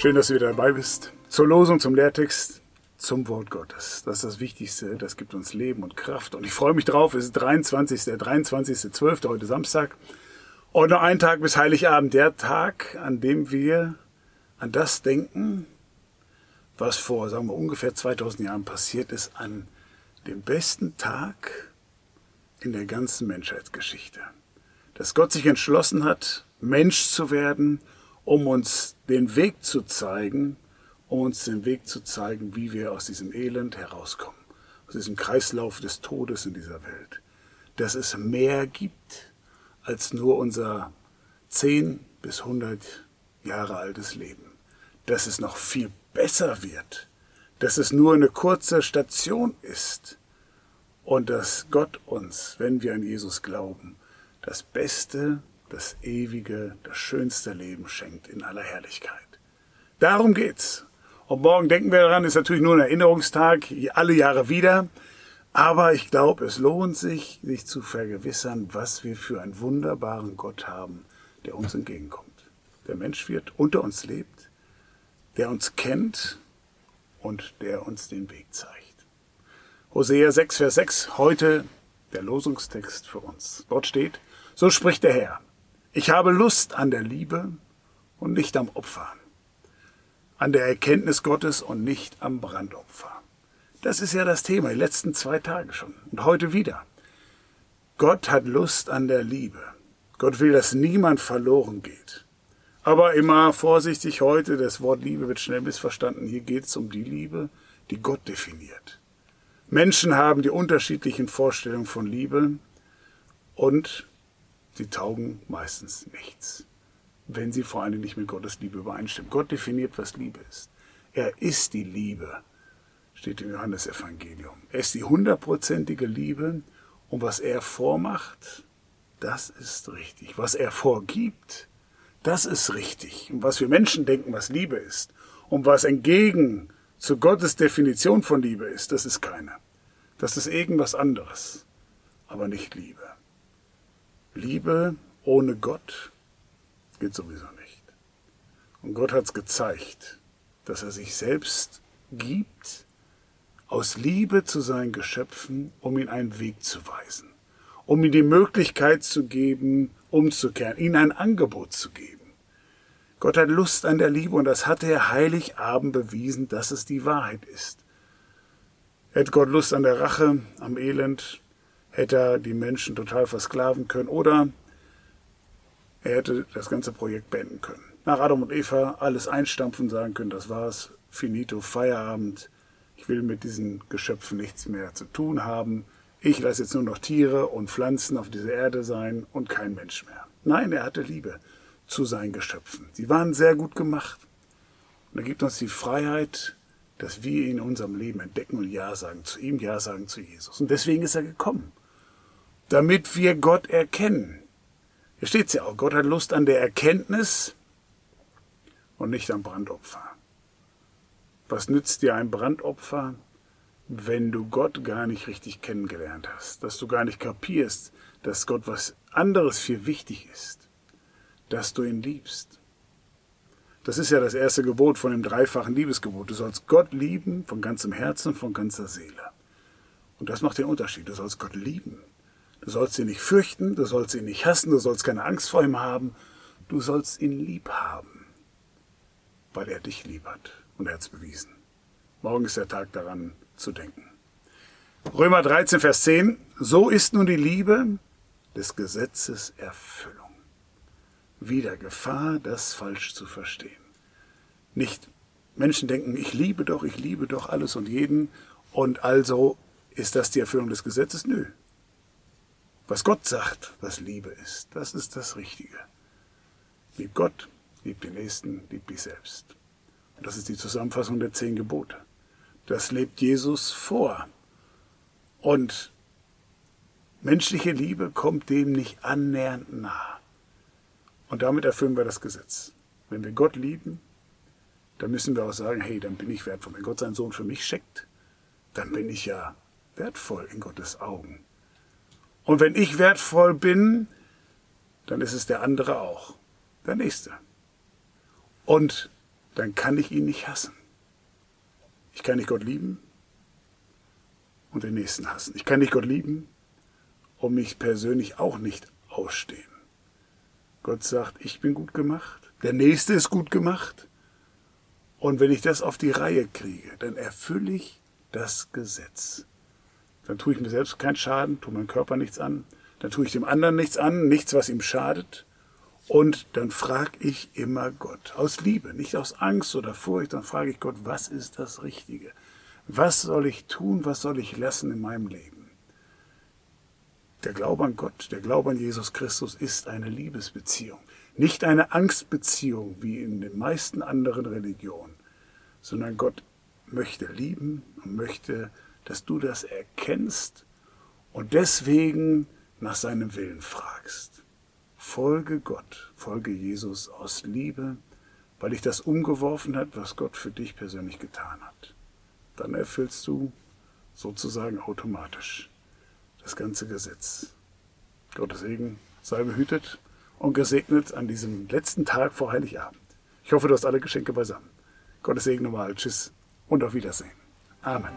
Schön, dass du wieder dabei bist. Zur Losung, zum Lehrtext, zum Wort Gottes. Das ist das Wichtigste. Das gibt uns Leben und Kraft. Und ich freue mich drauf. Es ist 23. der 23.12. heute Samstag. Und noch ein Tag bis Heiligabend. Der Tag, an dem wir an das denken, was vor, sagen wir, ungefähr 2000 Jahren passiert ist, an dem besten Tag in der ganzen Menschheitsgeschichte. Dass Gott sich entschlossen hat, Mensch zu werden, um uns den Weg zu zeigen, um uns den Weg zu zeigen, wie wir aus diesem Elend herauskommen, aus diesem Kreislauf des Todes in dieser Welt. Dass es mehr gibt als nur unser 10 bis 100 Jahre altes Leben. Dass es noch viel besser wird. Dass es nur eine kurze Station ist. Und dass Gott uns, wenn wir an Jesus glauben, das Beste das ewige, das schönste Leben schenkt in aller Herrlichkeit. Darum geht's. Und morgen denken wir daran, ist natürlich nur ein Erinnerungstag, alle Jahre wieder. Aber ich glaube, es lohnt sich, sich zu vergewissern, was wir für einen wunderbaren Gott haben, der uns entgegenkommt. Der Mensch wird, unter uns lebt, der uns kennt und der uns den Weg zeigt. Hosea 6, Vers 6, heute der Losungstext für uns. Dort steht, so spricht der Herr. Ich habe Lust an der Liebe und nicht am Opfer, an der Erkenntnis Gottes und nicht am Brandopfer. Das ist ja das Thema, die letzten zwei Tage schon und heute wieder. Gott hat Lust an der Liebe. Gott will, dass niemand verloren geht. Aber immer vorsichtig heute, das Wort Liebe wird schnell missverstanden. Hier geht es um die Liebe, die Gott definiert. Menschen haben die unterschiedlichen Vorstellungen von Liebe und sie taugen meistens nichts, wenn sie vor allem nicht mit Gottes Liebe übereinstimmen. Gott definiert, was Liebe ist. Er ist die Liebe, steht im Johannesevangelium. Er ist die hundertprozentige Liebe und was er vormacht, das ist richtig. Was er vorgibt, das ist richtig. Und was wir Menschen denken, was Liebe ist und was entgegen zu Gottes Definition von Liebe ist, das ist keine. Das ist irgendwas anderes, aber nicht Liebe. Liebe ohne Gott geht sowieso nicht. Und Gott hat es gezeigt, dass er sich selbst gibt, aus Liebe zu seinen Geschöpfen, um ihnen einen Weg zu weisen, um ihnen die Möglichkeit zu geben, umzukehren, ihnen ein Angebot zu geben. Gott hat Lust an der Liebe und das hat er Heiligabend bewiesen, dass es die Wahrheit ist. Er hat Gott Lust an der Rache, am Elend, hätte er die Menschen total versklaven können oder er hätte das ganze Projekt beenden können. Nach Adam und Eva alles einstampfen, sagen können, das war's, finito, Feierabend, ich will mit diesen Geschöpfen nichts mehr zu tun haben, ich lasse jetzt nur noch Tiere und Pflanzen auf dieser Erde sein und kein Mensch mehr. Nein, er hatte Liebe zu seinen Geschöpfen. Sie waren sehr gut gemacht. Und er gibt uns die Freiheit, dass wir ihn in unserem Leben entdecken und Ja sagen zu ihm, Ja sagen zu Jesus. Und deswegen ist er gekommen damit wir Gott erkennen. Hier steht es ja auch, Gott hat Lust an der Erkenntnis und nicht am Brandopfer. Was nützt dir ein Brandopfer, wenn du Gott gar nicht richtig kennengelernt hast, dass du gar nicht kapierst, dass Gott was anderes viel wichtig ist, dass du ihn liebst. Das ist ja das erste Gebot von dem dreifachen Liebesgebot. Du sollst Gott lieben von ganzem Herzen, von ganzer Seele. Und das macht den Unterschied. Du sollst Gott lieben. Du sollst ihn nicht fürchten, du sollst ihn nicht hassen, du sollst keine Angst vor ihm haben, du sollst ihn lieb haben, weil er dich lieb hat und er hat es bewiesen. Morgen ist der Tag daran zu denken. Römer 13, Vers 10. So ist nun die Liebe des Gesetzes Erfüllung. Wieder Gefahr, das falsch zu verstehen. Nicht Menschen denken, ich liebe doch, ich liebe doch alles und jeden und also ist das die Erfüllung des Gesetzes? Nö, was Gott sagt, was Liebe ist, das ist das Richtige. Lieb Gott, lieb den Nächsten, lieb dich selbst. Und das ist die Zusammenfassung der zehn Gebote. Das lebt Jesus vor. Und menschliche Liebe kommt dem nicht annähernd nah. Und damit erfüllen wir das Gesetz. Wenn wir Gott lieben, dann müssen wir auch sagen, hey, dann bin ich wertvoll. Wenn Gott seinen Sohn für mich schickt, dann bin ich ja wertvoll in Gottes Augen. Und wenn ich wertvoll bin, dann ist es der andere auch, der Nächste. Und dann kann ich ihn nicht hassen. Ich kann nicht Gott lieben und den Nächsten hassen. Ich kann nicht Gott lieben und mich persönlich auch nicht ausstehen. Gott sagt, ich bin gut gemacht, der Nächste ist gut gemacht. Und wenn ich das auf die Reihe kriege, dann erfülle ich das Gesetz. Dann tue ich mir selbst keinen Schaden, tue meinem Körper nichts an, dann tue ich dem anderen nichts an, nichts, was ihm schadet. Und dann frage ich immer Gott, aus Liebe, nicht aus Angst oder Furcht, dann frage ich Gott, was ist das Richtige? Was soll ich tun, was soll ich lassen in meinem Leben? Der Glaube an Gott, der Glaube an Jesus Christus ist eine Liebesbeziehung, nicht eine Angstbeziehung wie in den meisten anderen Religionen, sondern Gott möchte lieben und möchte, dass du das erkennst und deswegen nach seinem Willen fragst. Folge Gott, folge Jesus aus Liebe, weil dich das umgeworfen hat, was Gott für dich persönlich getan hat. Dann erfüllst du sozusagen automatisch das ganze Gesetz. Gottes Segen sei behütet und gesegnet an diesem letzten Tag vor Heiligabend. Ich hoffe, du hast alle Geschenke beisammen. Gottes Segen nochmal. Tschüss und auf Wiedersehen. Amen.